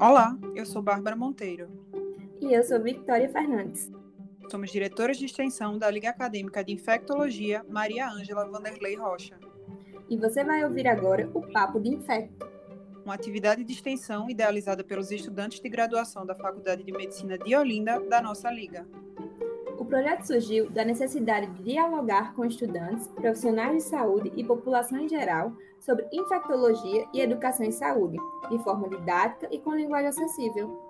Olá, eu sou Bárbara Monteiro. E eu sou Victoria Fernandes. Somos diretoras de extensão da Liga Acadêmica de Infectologia Maria Ângela Vanderlei Rocha. E você vai ouvir agora o Papo de Infecto. Uma atividade de extensão idealizada pelos estudantes de graduação da Faculdade de Medicina de Olinda da nossa Liga. O projeto surgiu da necessidade de dialogar com estudantes, profissionais de saúde e população em geral sobre infectologia e educação em saúde, de forma didática e com linguagem acessível.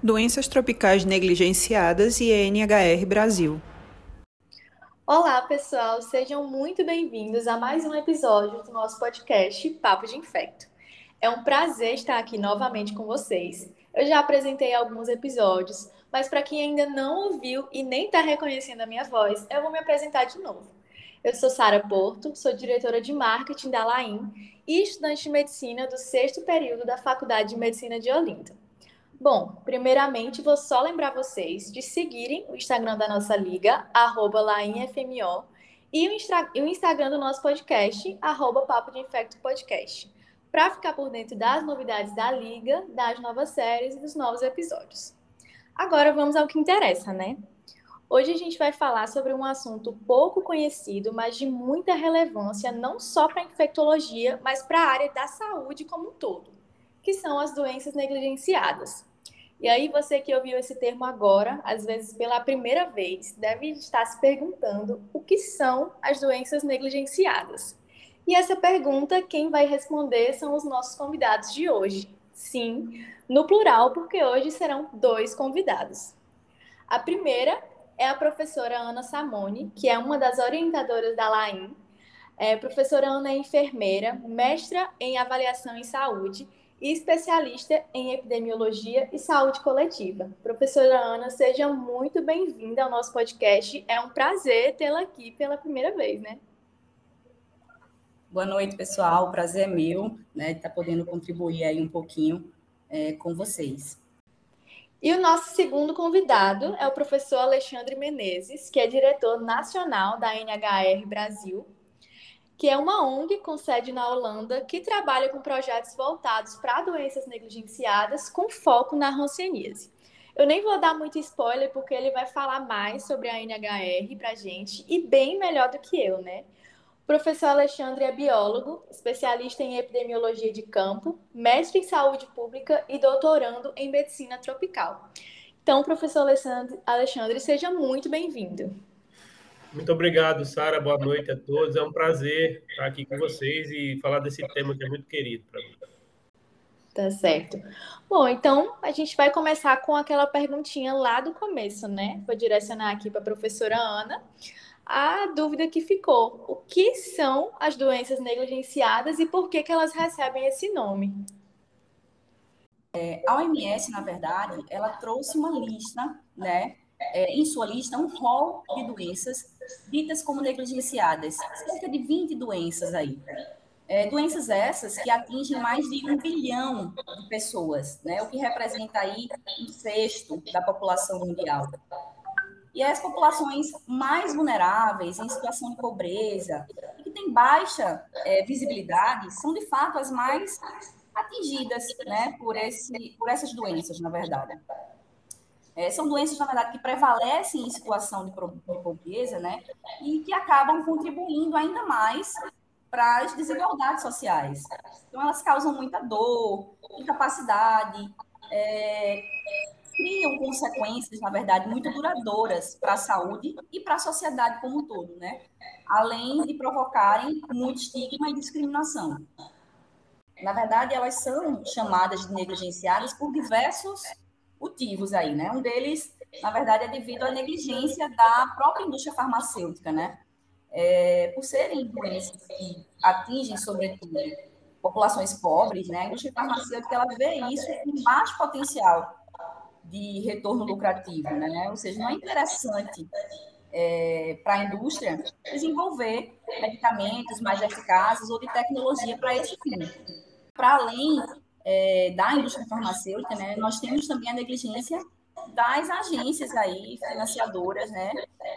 Doenças tropicais negligenciadas e NHR Brasil. Olá, pessoal, sejam muito bem-vindos a mais um episódio do nosso podcast Papo de Infecto. É um prazer estar aqui novamente com vocês. Eu já apresentei alguns episódios, mas para quem ainda não ouviu e nem está reconhecendo a minha voz, eu vou me apresentar de novo. Eu sou Sara Porto, sou diretora de marketing da Laim e estudante de medicina do sexto período da Faculdade de Medicina de Olinda. Bom, primeiramente vou só lembrar vocês de seguirem o Instagram da nossa liga, arroba LaimFMO, e o, Instagram do nosso podcast, arroba Papo de Infecto Podcast, para ficar por dentro das novidades da liga, das novas séries e dos novos episódios. Agora vamos ao que interessa, né? Hoje a gente vai falar sobre um assunto pouco conhecido, mas de muita relevância, não só para a infectologia, mas para a área da saúde como um todo, que são as doenças negligenciadas. E aí, você que ouviu esse termo agora, às vezes pela primeira vez, deve estar se perguntando o que são as doenças negligenciadas. E essa pergunta, quem vai responder são os nossos convidados de hoje. Sim, no plural, porque hoje serão dois convidados. A primeira é a professora Ana Samoni, que é uma das orientadoras da LAIM. É, professora Ana é enfermeira, mestra em avaliação em saúde e especialista em epidemiologia e saúde coletiva. Professora Ana, seja muito bem-vinda ao nosso podcast. É um prazer tê-la aqui pela primeira vez, né? Boa noite, pessoal. O prazer é meu, né, estar tá podendo contribuir aí um pouquinho é, com vocês. E o nosso segundo convidado é o professor Alexandre Menezes, que é diretor nacional da NHR Brasil que é uma ONG com sede na Holanda que trabalha com projetos voltados para doenças negligenciadas com foco na hanseníase. Eu nem vou dar muito spoiler porque ele vai falar mais sobre a NHR para gente e bem melhor do que eu, né? Professor Alexandre é biólogo, especialista em epidemiologia de campo, mestre em saúde pública e doutorando em medicina tropical. Então, professor Alexandre, Alexandre seja muito bem-vindo. Muito obrigado, Sara. Boa noite a todos. É um prazer estar aqui com vocês e falar desse tema que é muito querido para mim. Tá certo. Bom, então a gente vai começar com aquela perguntinha lá do começo, né? Vou direcionar aqui para a professora Ana a dúvida que ficou. O que são as doenças negligenciadas e por que, que elas recebem esse nome? É, a OMS, na verdade, ela trouxe uma lista, né, é, em sua lista um rol de doenças ditas como negligenciadas, cerca de 20 doenças aí. É, doenças essas que atingem mais de um bilhão de pessoas, né, o que representa aí um sexto da população mundial. E as populações mais vulneráveis, em situação de pobreza, e que têm baixa é, visibilidade, são de fato as mais atingidas né, por, esse, por essas doenças, na verdade. É, são doenças, na verdade, que prevalecem em situação de, de pobreza, né? E que acabam contribuindo ainda mais para as desigualdades sociais. Então, elas causam muita dor, incapacidade, é, criam consequências, na verdade, muito duradouras para a saúde e para a sociedade como um todo, né? Além de provocarem muito estigma e discriminação. Na verdade, elas são chamadas de negligenciadas por diversos motivos aí, né? Um deles, na verdade, é devido à negligência da própria indústria farmacêutica, né? É, por serem doenças que atingem, sobretudo, populações pobres, né? A indústria farmacêutica ela vê isso com baixo potencial de retorno lucrativo, né? Ou seja, não é interessante é, para a indústria desenvolver medicamentos mais eficazes ou de tecnologia para esse fim. Para além é, da indústria farmacêutica, né, nós temos também a negligência das agências aí financiadoras, né,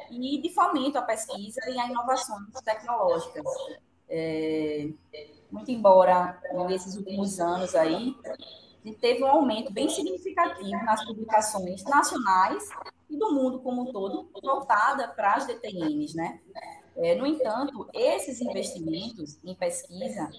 e de fomento à pesquisa e à inovações tecnológicas. É, muito embora nesses últimos anos aí teve um aumento bem significativo nas publicações nacionais e do mundo como um todo voltada para as DTNs, né? É, no entanto, esses investimentos em pesquisa,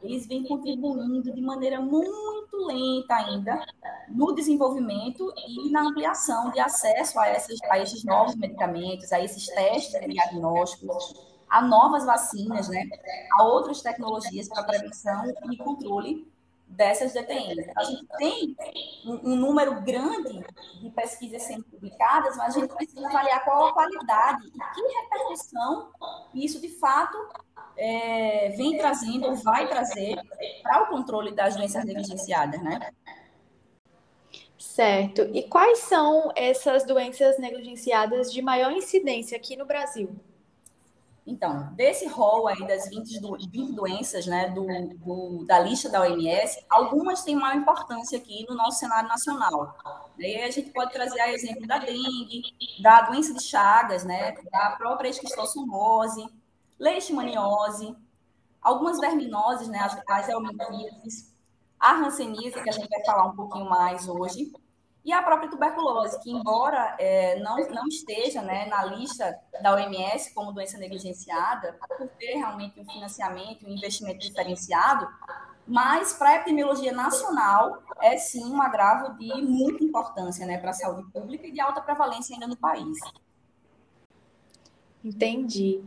eles vêm contribuindo de maneira muito lenta ainda no desenvolvimento e na ampliação de acesso a, essas, a esses novos medicamentos, a esses testes diagnósticos, a novas vacinas, né, a outras tecnologias para prevenção e controle dessas DTNs. A gente tem um, um, número grande de pesquisas sendo publicadas, mas a gente precisa avaliar qual a qualidade e que repercussão isso, de fato, é, vem trazendo ou vai trazer para o controle das doenças negligenciadas, né? Certo. E quais são essas doenças negligenciadas de maior incidência aqui no Brasil? Então, desse rol aí das 20, 20 doenças né, do, do, da lista da OMS, algumas têm maior importância aqui no nosso cenário nacional. Daí a gente pode trazer a exemplo da dengue, da doença de Chagas, né, da própria esquistossomose, leishmaniose, algumas verminoses, né, as, as helminthias, a hanseníase, que a gente vai falar um pouquinho mais hoje, e a própria tuberculose, que embora é, não, não esteja né, na lista da OMS como doença negligenciada, por ter realmente um financiamento, um investimento diferenciado, mas para a epidemiologia nacional é sim um agravo de muita importância né, para a saúde pública e de alta prevalência ainda no país. Entendi.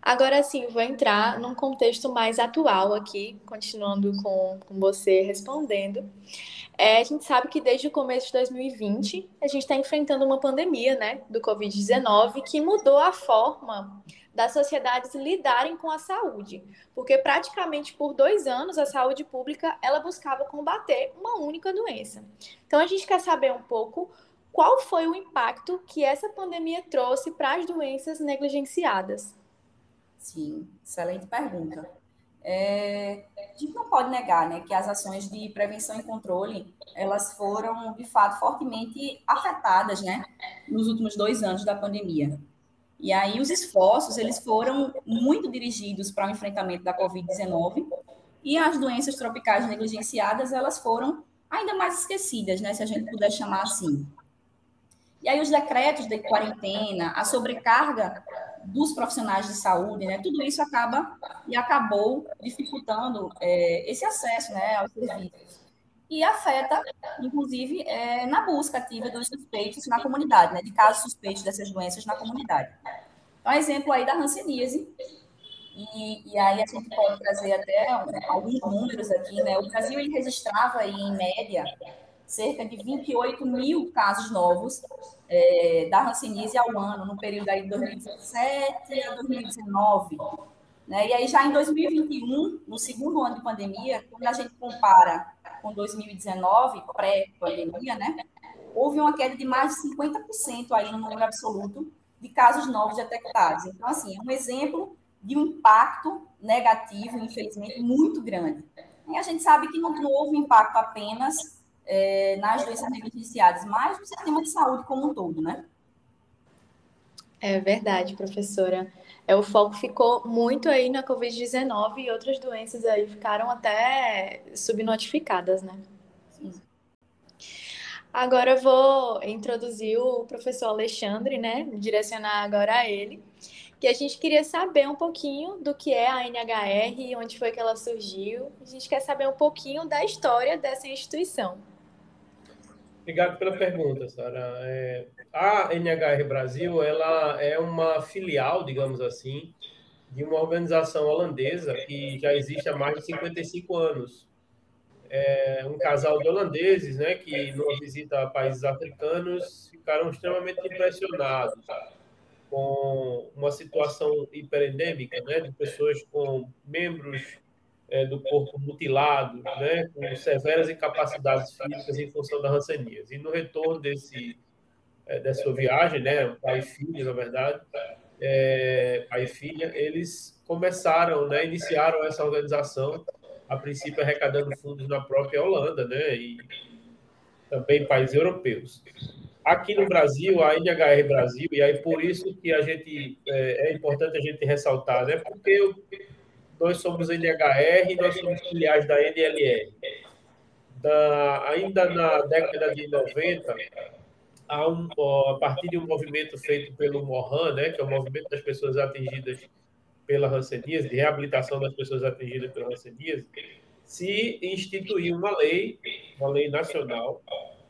Agora sim, vou entrar num contexto mais atual aqui, continuando com, com você respondendo. É, a gente sabe que desde o começo de 2020 a gente está enfrentando uma pandemia, né, do Covid-19, que mudou a forma das sociedades lidarem com a saúde, porque praticamente por dois anos a saúde pública ela buscava combater uma única doença. Então a gente quer saber um pouco qual foi o impacto que essa pandemia trouxe para as doenças negligenciadas. Sim, excelente pergunta. É, a gente não pode negar né, que as ações de prevenção e controle elas foram, de fato, fortemente afetadas né, nos últimos dois anos da pandemia. E aí os esforços eles foram muito dirigidos para o enfrentamento da Covid-19 e as doenças tropicais negligenciadas elas foram ainda mais esquecidas, né, se a gente puder chamar assim. E aí os decretos de quarentena, a sobrecarga dos profissionais de saúde, né? Tudo isso acaba e acabou dificultando é, esse acesso, né, aos serviços e afeta, inclusive, é, na busca ativa dos suspeitos na comunidade, né, de casos suspeitos dessas doenças na comunidade. Então, exemplo aí da hanseníase, e, e, aí a gente pode trazer até alguns números aqui, né? O Brasil ele registrava aí, em média cerca de 28 mil casos novos é, da hanseníase ao ano, no período aí de 2017 a 2019. Né? E aí, já em 2021, no segundo ano de pandemia, quando a gente compara com 2019, pré-pandemia, né? houve uma queda de mais de 50% aí no número absoluto de casos novos detectados. Então, assim, é um exemplo de um impacto negativo, infelizmente, muito grande. E a gente sabe que não houve impacto apenas é, nas doenças negligenciadas, mas no sistema de saúde como um todo, né? É verdade, professora. É, o foco ficou muito aí na Covid-19 e outras doenças aí ficaram até subnotificadas, né? Sim. Agora eu vou introduzir o professor Alexandre, né? Direcionar agora a ele, que a gente queria saber um pouquinho do que é a NHR, onde foi que ela surgiu. A gente quer saber um pouquinho da história dessa instituição. Obrigado pela pergunta, Sara. É, a NHR Brasil ela é uma filial, digamos assim, de uma organização holandesa que já existe há mais de 55 anos. É um casal de holandeses, né, que numa visita a países africanos ficaram extremamente impressionados com uma situação hiperendêmica, né, de pessoas com membros é, do corpo mutilado, né, com severas incapacidades físicas em função da hanseníase. E no retorno desse, é, dessa viagem, né, pai e filha, na verdade, é, pai e filha, eles começaram, né, iniciaram essa organização, a princípio arrecadando fundos na própria Holanda, né, e também países europeus. Aqui no Brasil, a NHR Brasil, e aí por isso que a gente é, é importante a gente ressaltar, né, porque nós somos NHR e nós somos filiais da NLR. Da, ainda na década de 90, a, um, a partir de um movimento feito pelo Mohan, né, que é o movimento das pessoas atingidas pela hanseníase, de reabilitação das pessoas atingidas pela hanseníase, se instituiu uma lei, uma lei nacional,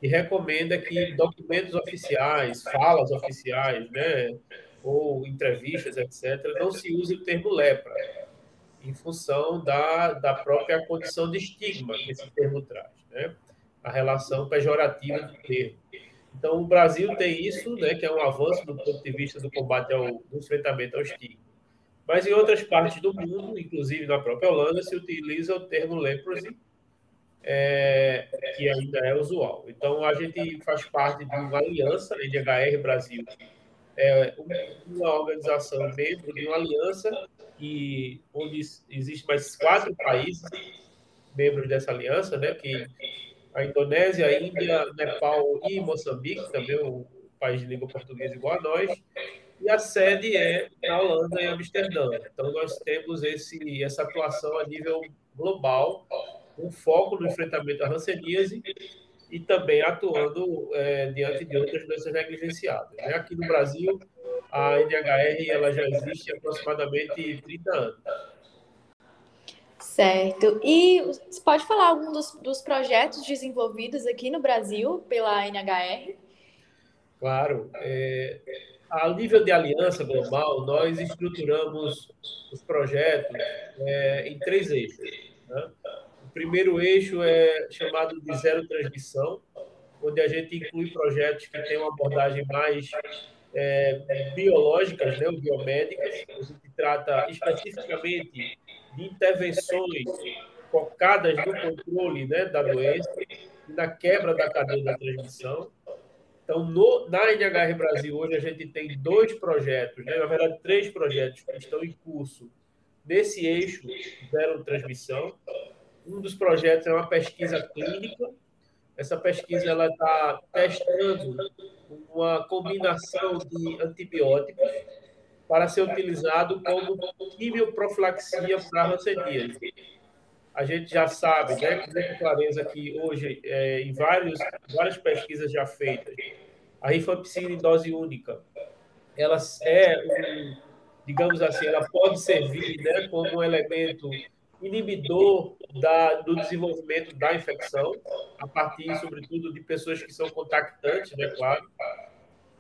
que recomenda que documentos oficiais, falas oficiais, né, ou entrevistas, etc., não se use o termo lepra, em função da, da própria condição de estigma que esse termo traz, né? a relação pejorativa do termo. Então, o Brasil tem isso, né, que é um avanço do ponto de vista do combate ao do enfrentamento ao estigma. Mas em outras partes do mundo, inclusive na própria Holanda, se utiliza o termo leprosy, é, que ainda é usual. Então, a gente faz parte de uma aliança, a NHR Brasil, é uma organização membro de uma aliança que, onde existem mais quatro países membros dessa aliança, né, que a Indonésia, a Índia, Nepal e Moçambique, também um país de língua portuguesa igual a nós, e a sede é na Holanda, em Amsterdã. Então, nós temos esse, essa atuação a nível global, com foco no enfrentamento da hanseníase e também atuando é, diante de outras doenças negligenciadas. Né? Aqui no Brasil, a NHR ela já existe há aproximadamente 30 anos. Certo. E você pode falar algum dos, dos projetos desenvolvidos aqui no Brasil pela NHR? Claro. É, a nível de aliança global, nós estruturamos os projetos é, em três eixos. Né? primeiro eixo é chamado de zero transmissão, onde a gente inclui projetos que têm uma abordagem mais é, biológicas, né, biomédicas. A gente trata especificamente de intervenções focadas no controle né, da doença e na quebra da cadeia da transmissão. Então, no, na NHR Brasil, hoje a gente tem dois projetos, né, na verdade, três projetos que estão em curso nesse eixo zero transmissão. Um dos projetos é uma pesquisa clínica. Essa pesquisa ela está testando uma combinação de antibióticos para ser utilizado como quimioprofilaxia para hanseníase. A gente já sabe, né, com clareza que hoje, é, em vários, várias pesquisas já feitas, a rifampicina em dose única, ela é, digamos assim, ela pode servir né, como um elemento inibidor da, do desenvolvimento da infecção, a partir, sobretudo, de pessoas que são contactantes, né, claro.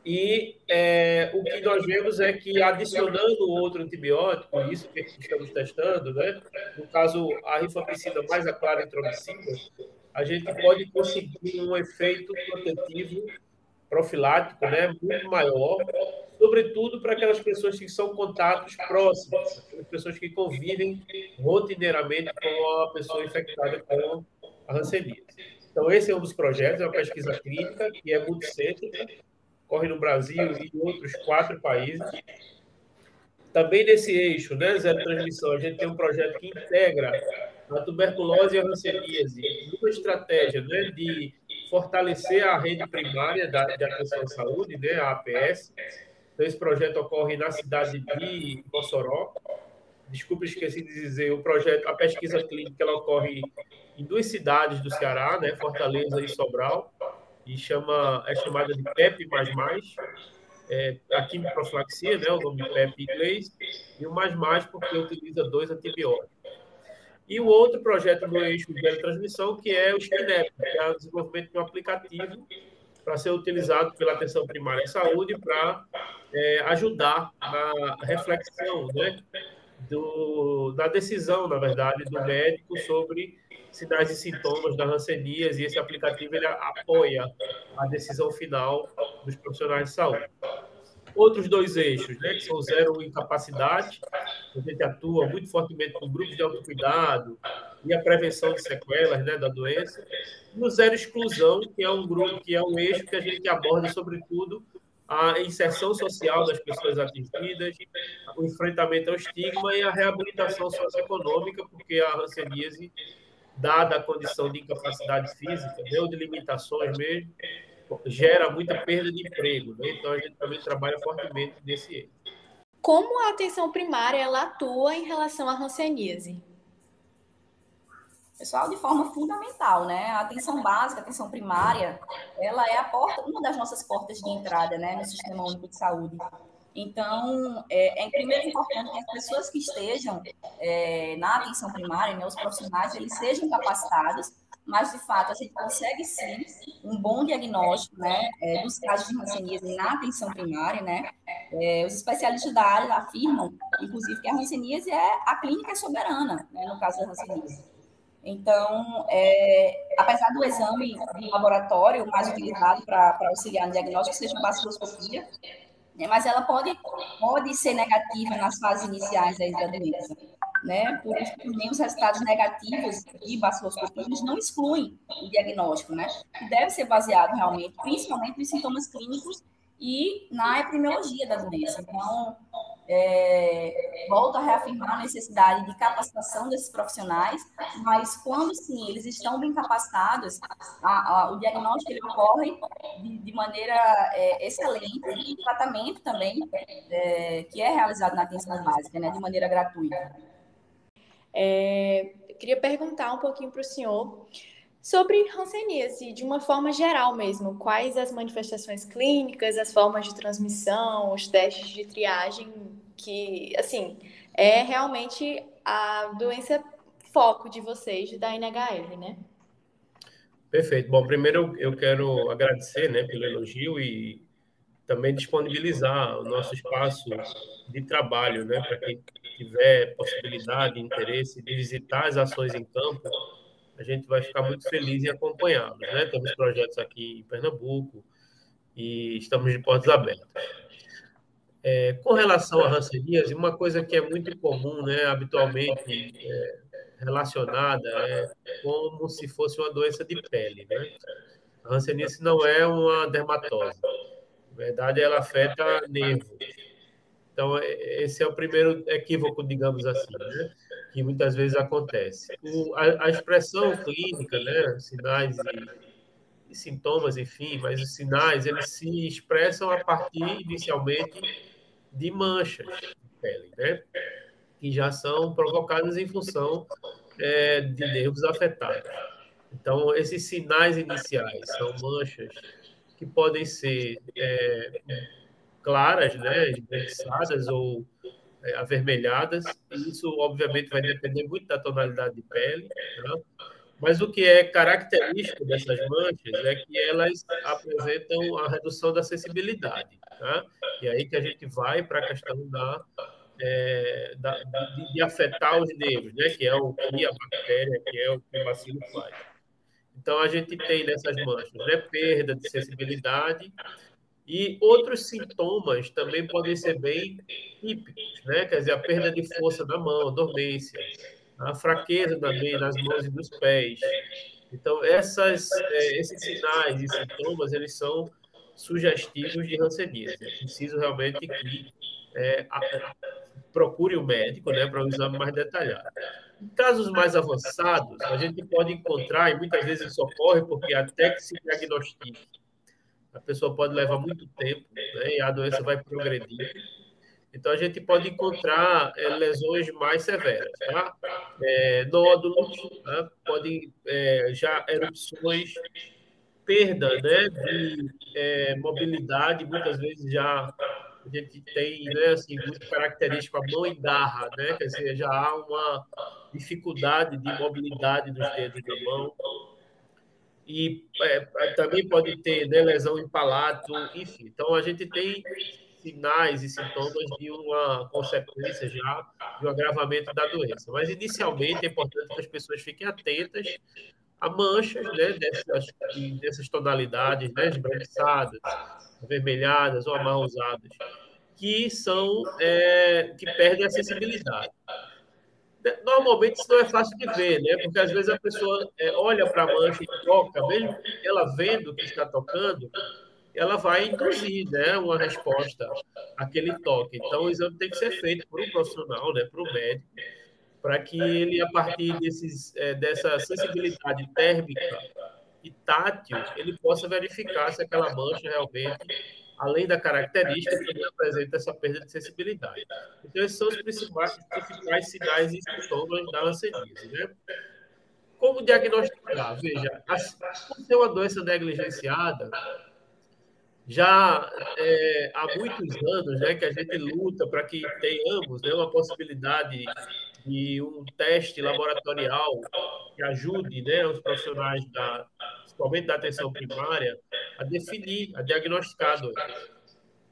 E é, o que nós vemos é que, adicionando outro antibiótico, isso que estamos testando, né, no caso, a rifampicina mais a claritromicina, a gente pode conseguir um efeito protetivo profilático né, muito maior, sobretudo para aquelas pessoas que são contatos próximos, aquelas pessoas que convivem rotineiramente com a pessoa infectada com a hanseníase. Então, esse é um dos projetos, é uma pesquisa clínica que é multicêntrica, corre no Brasil e em outros quatro países. Também nesse eixo, né, zero transmissão, a gente tem um projeto que integra a tuberculose e a hanseníase, uma estratégia né, de fortalecer a rede primária da, de atenção à saúde, né, a APS. Então, esse projeto ocorre na cidade de Mossoró. Desculpe, esqueci de dizer, o projeto, a pesquisa clínica, ela ocorre em duas cidades do Ceará, né, Fortaleza e Sobral, e chama, é chamada de PEP++, é, a quimioprofilaxia, né, o nome PEP em inglês, e o mais mais porque utiliza dois antibióticos. E o outro projeto no eixo de transmissão, que é o SPINEP, que é o desenvolvimento de um aplicativo para ser utilizado pela atenção primária em saúde para é, ajudar na reflexão, né, do, da decisão, na verdade, do médico sobre sinais e sintomas da hanseníase, e esse aplicativo ele apoia a decisão final dos profissionais de saúde. Outros dois eixos, né, que são zero incapacidade, a gente atua muito fortemente com grupos de autocuidado e a prevenção de sequelas né, da doença, e o zero exclusão, que é um grupo, que é um eixo que a gente aborda, sobretudo, a inserção social das pessoas atingidas, o enfrentamento ao estigma e a reabilitação socioeconômica, porque a hanseníase, dada a condição de incapacidade física, né, ou de limitações mesmo, gera muita perda de emprego. Né? Então, a gente também trabalha fortemente nesse eixo. como a atenção primária ela atua em relação à hanseníase? Pessoal, de forma fundamental, né? A atenção básica, a atenção primária, ela é a porta, uma das nossas portas de entrada, né, no Sistema Único de Saúde. Então, é, é primeiro importante que as pessoas que estejam é, na atenção primária, né, os profissionais, eles sejam capacitados mas de fato a gente consegue sim um bom diagnóstico né, é, dos casos de hanseníase na atenção primária, né? É, os especialistas da área afirmam, inclusive, que a hanseníase é a clínica soberana, né, no caso da hanseníase. Então, é, apesar do exame de laboratório mais utilizado para auxiliar no diagnóstico seja a baciloscopia, né, mas ela pode, pode ser negativa nas fases iniciais da doença né? Por isso também os resultados negativos de baciloscopia não excluem o diagnóstico, né? Deve ser baseado realmente, principalmente nos sintomas clínicos e na epidemiologia da doença. Então, é, volto a reafirmar a necessidade de capacitação desses profissionais, mas quando sim eles estão bem capacitados, a, a, o diagnóstico ele ocorre de, de maneira é, excelente e o tratamento também, é, que é realizado na atenção básica, né, de maneira gratuita. É, queria perguntar um pouquinho para o senhor sobre hanseníase, de uma forma geral mesmo. Quais as manifestações clínicas, as formas de transmissão, os testes de triagem, que, assim, é realmente a doença foco de vocês da NHL, né? Perfeito. Bom, primeiro eu quero agradecer né, pelo elogio e também disponibilizar o nosso espaço de trabalho, né, para quem tiver possibilidade, interesse de visitar as ações em campo, a gente vai ficar muito feliz em acompanhá-los, né? Temos projetos aqui em Pernambuco e estamos de portas abertas. É, com relação a hanseníase, uma coisa que é muito comum, né, habitualmente é, relacionada, é como se fosse uma doença de pele, né? A hanseníase não é uma dermatose. Na verdade, ela afeta nervos. Então, é, esse é o primeiro equívoco, digamos assim, né? que muitas vezes acontece. O, a, a, expressão clínica, né? sinais e, e, sintomas, enfim, mas os sinais, eles se expressam a partir, inicialmente, de manchas de pele, né? que já são provocadas em função é, de nervos afetados. Então, esses sinais iniciais são manchas que podem ser é, claras, né, esbranquiçadas ou é, avermelhadas. Isso, obviamente, vai depender muito da tonalidade de pele. Né? Mas o que é característico dessas manchas é que elas apresentam a redução da sensibilidade. Tá? E aí que a gente vai para a questão da, é, da de, de, afetar os nervos, né? que é o que a bactéria, que é o que o bacilo faz. Então, a gente tem nessas manchas né? perda de sensibilidade, e outros sintomas também podem ser bem típicos, né? Quer dizer, a perda de força da mão, dormência, a fraqueza também nas mãos e nos pés. Então, essas, é, esses sinais e sintomas, eles são sugestivos de hanseníase. É preciso realmente que é, a, procure o médico né, para um exame mais detalhado. Em casos mais avançados, a gente pode encontrar, e muitas vezes isso ocorre porque até que se diagnostique a pessoa pode levar muito tempo né, e a doença vai progredir. Então, a gente pode encontrar é, lesões mais severas, tá? É, nódulos, tá? pode é, já erupções, perda né, de mobilidade, muitas vezes já a gente tem, né, assim, muito característico a mão endarra, né? Quer dizer, já há uma dificuldade de mobilidade dos dedos da mão e também pode ter né, lesão em palato, enfim. Então, a gente tem sinais e sintomas de uma consequência já de um agravamento da doença. Mas, inicialmente, é importante que as pessoas fiquem atentas a manchas né, dessas, dessas tonalidades, né, esbranquiçadas, avermelhadas ou amarronzadas, que são é, que perdem a sensibilidade normalmente isso não é fácil de ver, né? Porque às vezes a pessoa é, olha para a mancha e toca, mesmo ela vendo que está tocando, ela vai induzir, né, uma resposta àquele toque. Então o exame tem que ser feito por um profissional, né, por um médico, para que ele a partir desses é, dessa sensibilidade térmica e tátil, ele possa verificar se aquela mancha realmente além da característica, também apresenta essa perda de sensibilidade. Então, esses são os principais, principais sinais e sintomas da hanseníase. Né? Como diagnosticar? Veja, por ser uma doença negligenciada, já é, há muitos anos né, que a gente luta para que tenhamos né, uma possibilidade de um teste laboratorial que ajude né, os profissionais, da, principalmente da atenção primária, a definir, a diagnosticar a doença.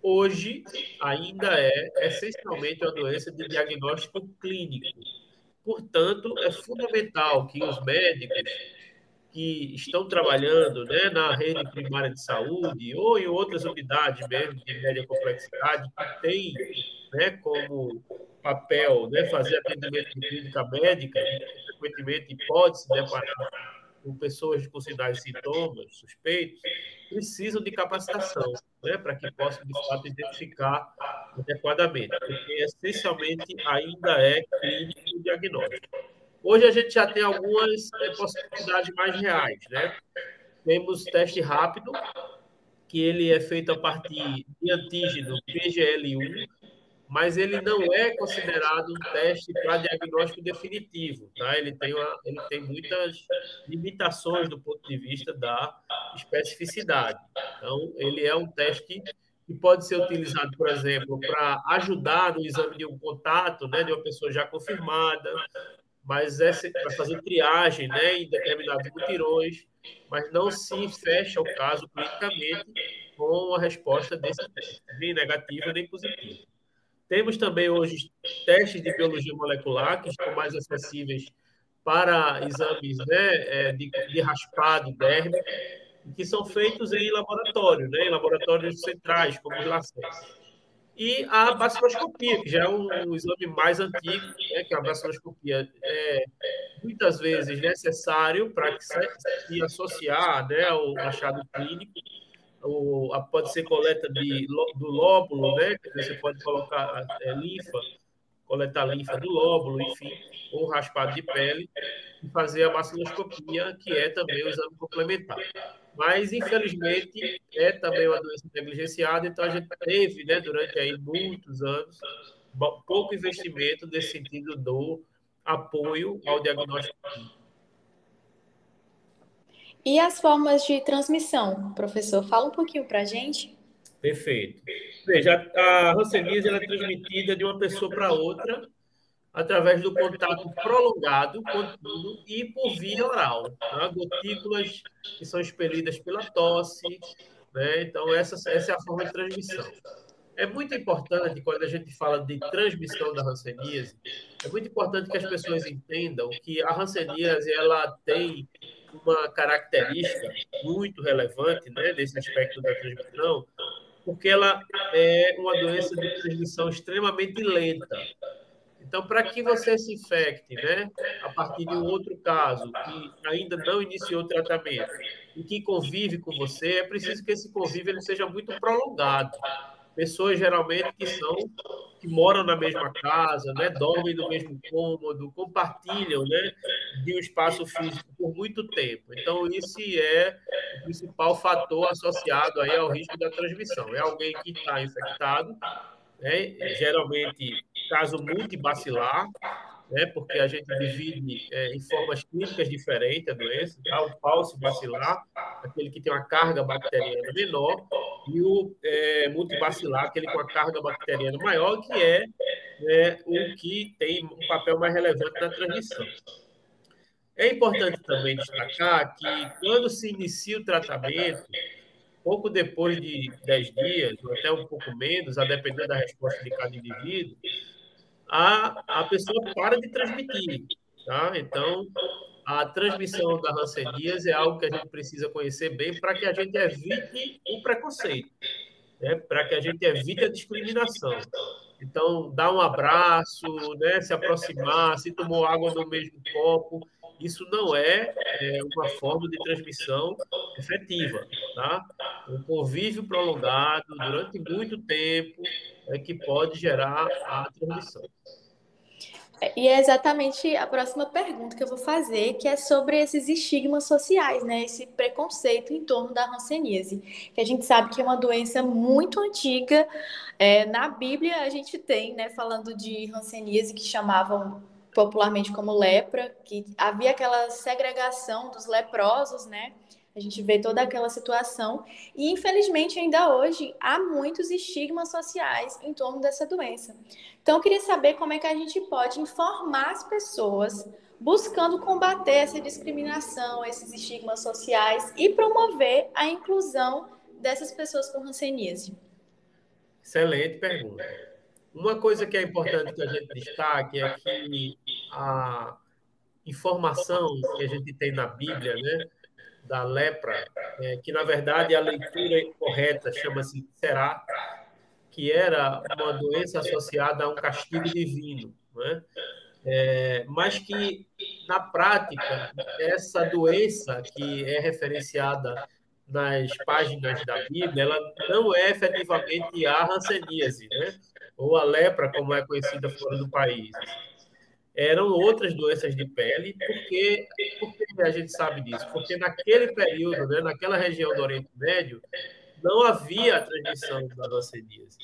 Hoje, ainda é essencialmente uma doença de diagnóstico clínico. Portanto, é fundamental que os médicos que estão trabalhando né, na rede primária de saúde ou em outras unidades mesmo de média complexidade que têm né, como papel né, fazer atendimento de clínica médica, frequentemente pode se deparar com pessoas com sinais e sintomas suspeitos, precisam de capacitação né, para que possam, de fato, identificar adequadamente, porque essencialmente ainda é clínico diagnóstico. Hoje a gente já tem algumas é, possibilidades mais reais, né? Temos teste rápido, que ele é feito a partir de antígeno PGL1, mas ele não é considerado um teste para diagnóstico definitivo, tá? Ele tem, uma, ele tem muitas limitações do ponto de vista da especificidade. Então, ele é um teste que pode ser utilizado, por exemplo, para ajudar no exame de um contato, né, de uma pessoa já confirmada, mas é para fazer triagem né, em determinados mutirões, mas não se fecha o caso clinicamente com a resposta desse teste, nem negativa nem positiva. Temos também hoje testes de biologia molecular, que estão mais acessíveis para exames né, é, de, de raspado dérmico, que são feitos em laboratório, né, em laboratórios centrais, como os LACES e a baciloscopia, que já é um, um exame mais antigo, né, que é a baciloscopia é muitas vezes necessário para que se, se associar né, ao achado clínico. O, a, pode ser coleta de, do lóbulo, né, que você pode colocar é, linfa, coletar linfa do lóbulo, enfim, ou raspado de pele, e fazer a baciloscopia, que é também o exame complementar. Mas, infelizmente, é também uma doença negligenciada, então a gente teve, né, durante aí muitos anos, pouco investimento nesse sentido do apoio ao diagnóstico E as formas de transmissão, professor? Fala um pouquinho para a gente. Perfeito. Veja, a hanseníase é transmitida de uma pessoa para outra através do contato prolongado, contínuo e por via oral. Tá? Gotículas que são expelidas pela tosse. Né? Então, essa, essa é a forma de transmissão. É muito importante, quando a gente fala de transmissão da hanseníase, é muito importante que as pessoas entendam que a hanseníase ela tem uma característica muito relevante né, nesse aspecto da transmissão, porque ela é uma doença de transmissão extremamente lenta. Então, para que você se infecte, né, a partir de um outro caso que ainda não iniciou o tratamento e que convive com você, é preciso que esse convívio ele seja muito prolongado. Pessoas geralmente que são que moram na mesma casa, né, dormem no mesmo cômodo, compartilham, né, de um espaço físico por muito tempo. Então, esse é o principal fator associado aí ao risco da transmissão. É alguém que está infectado né? geralmente caso multibacilar, né? porque a gente divide é, em formas clínicas diferentes a doença, tá? o falso bacilar, aquele que tem uma carga bacteriana menor, e o é, multibacilar, aquele com a carga bacteriana maior, que é, é o que tem um papel mais relevante na transmissão. É importante também destacar que quando se inicia o tratamento, pouco depois de 10 dias, ou até um pouco menos, a depender da resposta de cada indivíduo, a, a pessoa para de transmitir. Tá? Então, a transmissão da hanseníase é algo que a gente precisa conhecer bem para que a gente evite o preconceito, né? para que a gente evite a discriminação. Então, dar um abraço, né? se aproximar, se tomou água no mesmo copo, isso não é, é, uma forma de transmissão efetiva. Tá? Um convívio prolongado durante muito tempo é que pode gerar a transmissão. E é exatamente a próxima pergunta que eu vou fazer, que é sobre esses estigmas sociais, né? Esse preconceito em torno da hanseníase, que a gente sabe que é uma doença muito antiga. É, na Bíblia a gente tem, né, falando de hanseníase que chamavam popularmente como lepra, que havia aquela segregação dos leprosos, né? A gente vê toda aquela situação e infelizmente ainda hoje há muitos estigmas sociais em torno dessa doença. Então eu queria saber como é que a gente pode informar as pessoas buscando combater essa discriminação, esses estigmas sociais e promover a inclusão dessas pessoas com hanseníase. Excelente pergunta. Uma coisa que é importante que a gente destaque é que a informação que a gente tem na Bíblia, né, da lepra, é, que na verdade a leitura correta chama-se será, que era uma doença associada a um castigo divino, né? É, mas que na prática essa doença que é referenciada nas páginas da Bíblia, ela não é efetivamente a hanseníase, né? Ou a lepra, como é conhecida fora do país eram outras doenças de pele, porque, porque a gente sabe disso? Porque naquele período, né, naquela região do Oriente Médio, não havia a transmissão da hanseníase.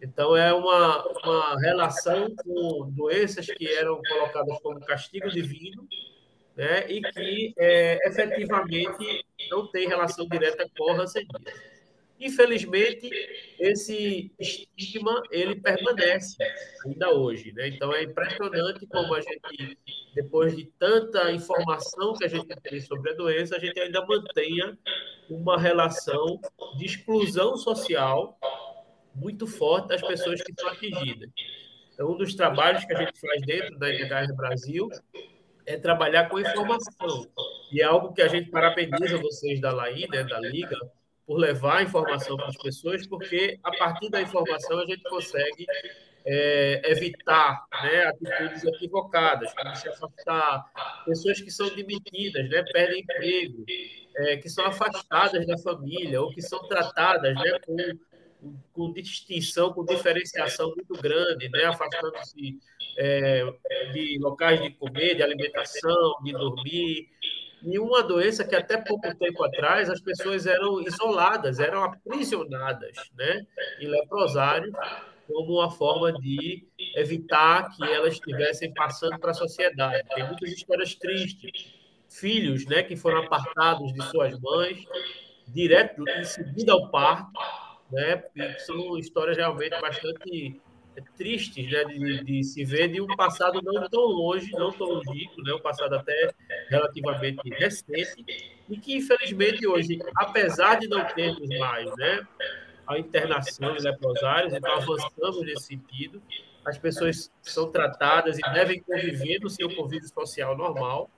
Então, é uma, uma relação com doenças que eram colocadas como castigo divino né, e que é, efetivamente não tem relação direta com a hanseníase. Infelizmente, esse estigma ele permanece ainda hoje, né? Então é impressionante como a gente, depois de tanta informação que a gente tem sobre a doença, a gente ainda mantenha uma relação de exclusão social muito forte das pessoas que são atingidas. Então, um dos trabalhos que a gente faz dentro da NHR Brasil é trabalhar com informação. E é algo que a gente parabeniza vocês da LAI, né, da Liga, por levar a informação para as pessoas, porque a partir da informação a gente consegue é, evitar né, atitudes equivocadas, como se afastar. Pessoas que são demitidas, né, perdem emprego, é, que são afastadas da família ou que são tratadas né, com, com distinção, com diferenciação muito grande, né, afastando-se é, de locais de comer, de alimentação, de dormir, e uma doença que até pouco tempo atrás as pessoas eram isoladas, eram aprisionadas né, em leprosários, como uma forma de evitar que elas estivessem passando para a sociedade. Tem muitas histórias tristes. Filhos né, que foram apartados de suas mães, direto em seguida ao parto, né, e são histórias realmente bastante tristes né, de, de, se ver de um passado não tão longe, não tão longínquo, né, um passado até relativamente recente, e que infelizmente hoje, apesar de não termos mais né, a internação de leprosários, então avançamos nesse sentido, as pessoas são tratadas e devem conviver no seu convívio social normal,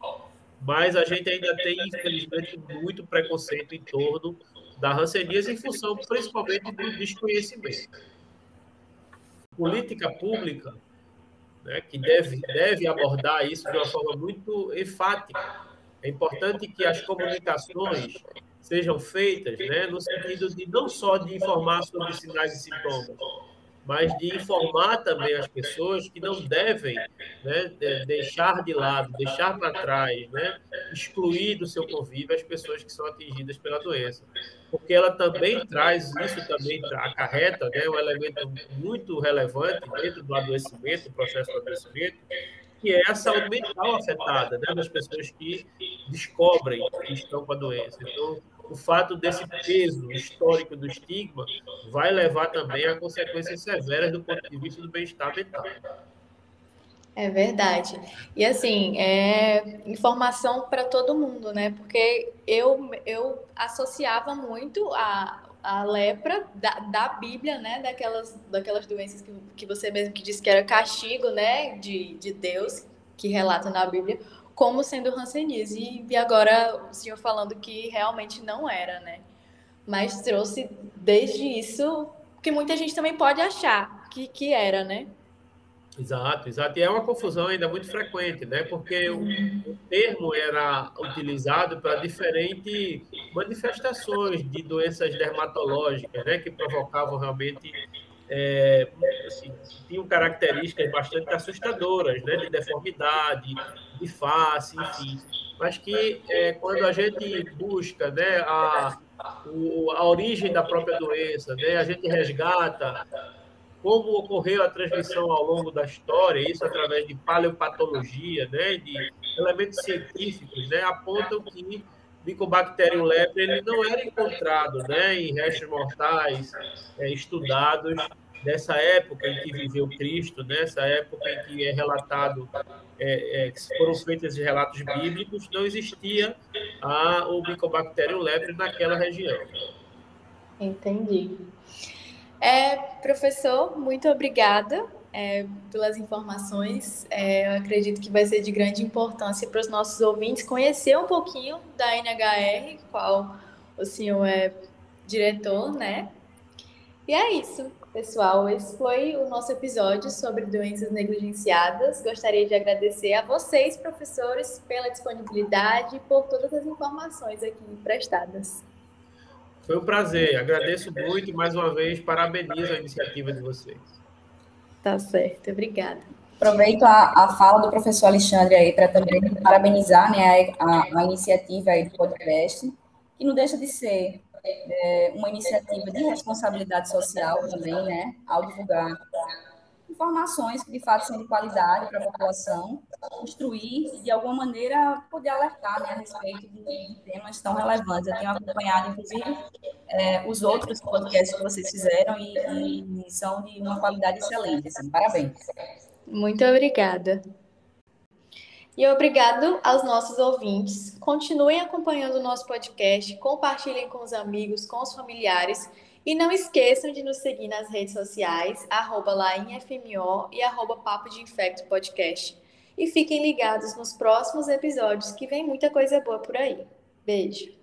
mas a gente ainda tem, infelizmente, muito preconceito em torno da hanseníase em função principalmente do desconhecimento política pública né, que deve, deve abordar isso de uma forma muito enfática. É importante que as comunicações sejam feitas né, no sentido de não só de informar sobre sinais e sintomas, mas de informar também as pessoas que não devem né, deixar de lado, deixar para trás, né, excluir do seu convívio as pessoas que são atingidas pela doença. Porque ela também traz, isso também acarreta né, um elemento muito relevante dentro do adoecimento, do processo do adoecimento, que é a saúde mental afetada né, das pessoas que descobrem que estão com a doença. Então, o fato desse peso histórico do estigma vai levar também a consequências severas do ponto de vista do bem-estar mental. É verdade. E assim, é informação para todo mundo, né? Porque eu, eu associava muito a, a lepra da, da Bíblia, né? Daquelas, daquelas doenças que, que você mesmo que disse que era castigo, né? De, de Deus, que relata na Bíblia, como sendo hanseníase. E agora o senhor falando que realmente não era, né? Mas trouxe desde isso que muita gente também pode achar que, que era, né? Exato, exato. E é uma confusão ainda muito frequente, né? Porque o, o termo era utilizado para diferentes manifestações de doenças dermatológicas, né? Que provocavam realmente é, assim, tinham características bastante assustadoras, né, de deformidade, de face, enfim. Mas que é, quando a gente busca né, a, o, a origem da própria doença, né, a gente resgata como ocorreu a transmissão ao longo da história, isso através de paleopatologia, né, de elementos científicos, né, apontam que Mycobacterium lepre ele não era encontrado né, em restos mortais é, estudados dessa época em que viveu Cristo, nessa época em que é relatado, é, é, que foram feitos relatos bíblicos, não existia a, o Mycobacterium lepre naquela região. Entendi. É, professor, muito obrigada é, pelas informações. É, eu acredito que vai ser de grande importância para os nossos ouvintes conhecer um pouquinho da NHR, qual o senhor é diretor, né? E é isso, pessoal. Esse foi o nosso episódio sobre doenças negligenciadas. Gostaria de agradecer a vocês, professores, pela disponibilidade e por todas as informações aqui prestadas. Foi um prazer. Agradeço muito mais uma vez. Parabenizo a iniciativa de vocês. Tá certo, obrigada. Aproveito a, a fala do professor Alexandre aí para também parabenizar né, a, a, iniciativa aí do podcast, que não deixa de ser é, uma iniciativa de responsabilidade social também, né, ao divulgar informações que de fato são de qualidade para a população, construir e de alguma maneira poder alertar né, a respeito de, temas tão relevantes. Eu tenho acompanhado, inclusive, é, os outros podcasts que vocês fizeram e, e são de uma qualidade excelente. Assim, parabéns. Muito obrigada. E obrigado aos nossos ouvintes. Continuem acompanhando o nosso podcast, compartilhem com os amigos, com os familiares e não esqueçam de nos seguir nas redes sociais, arroba LainFMO e arroba Papo de Infecto Podcast. E fiquem ligados nos próximos episódios, que vem muita coisa boa por aí. Beijo!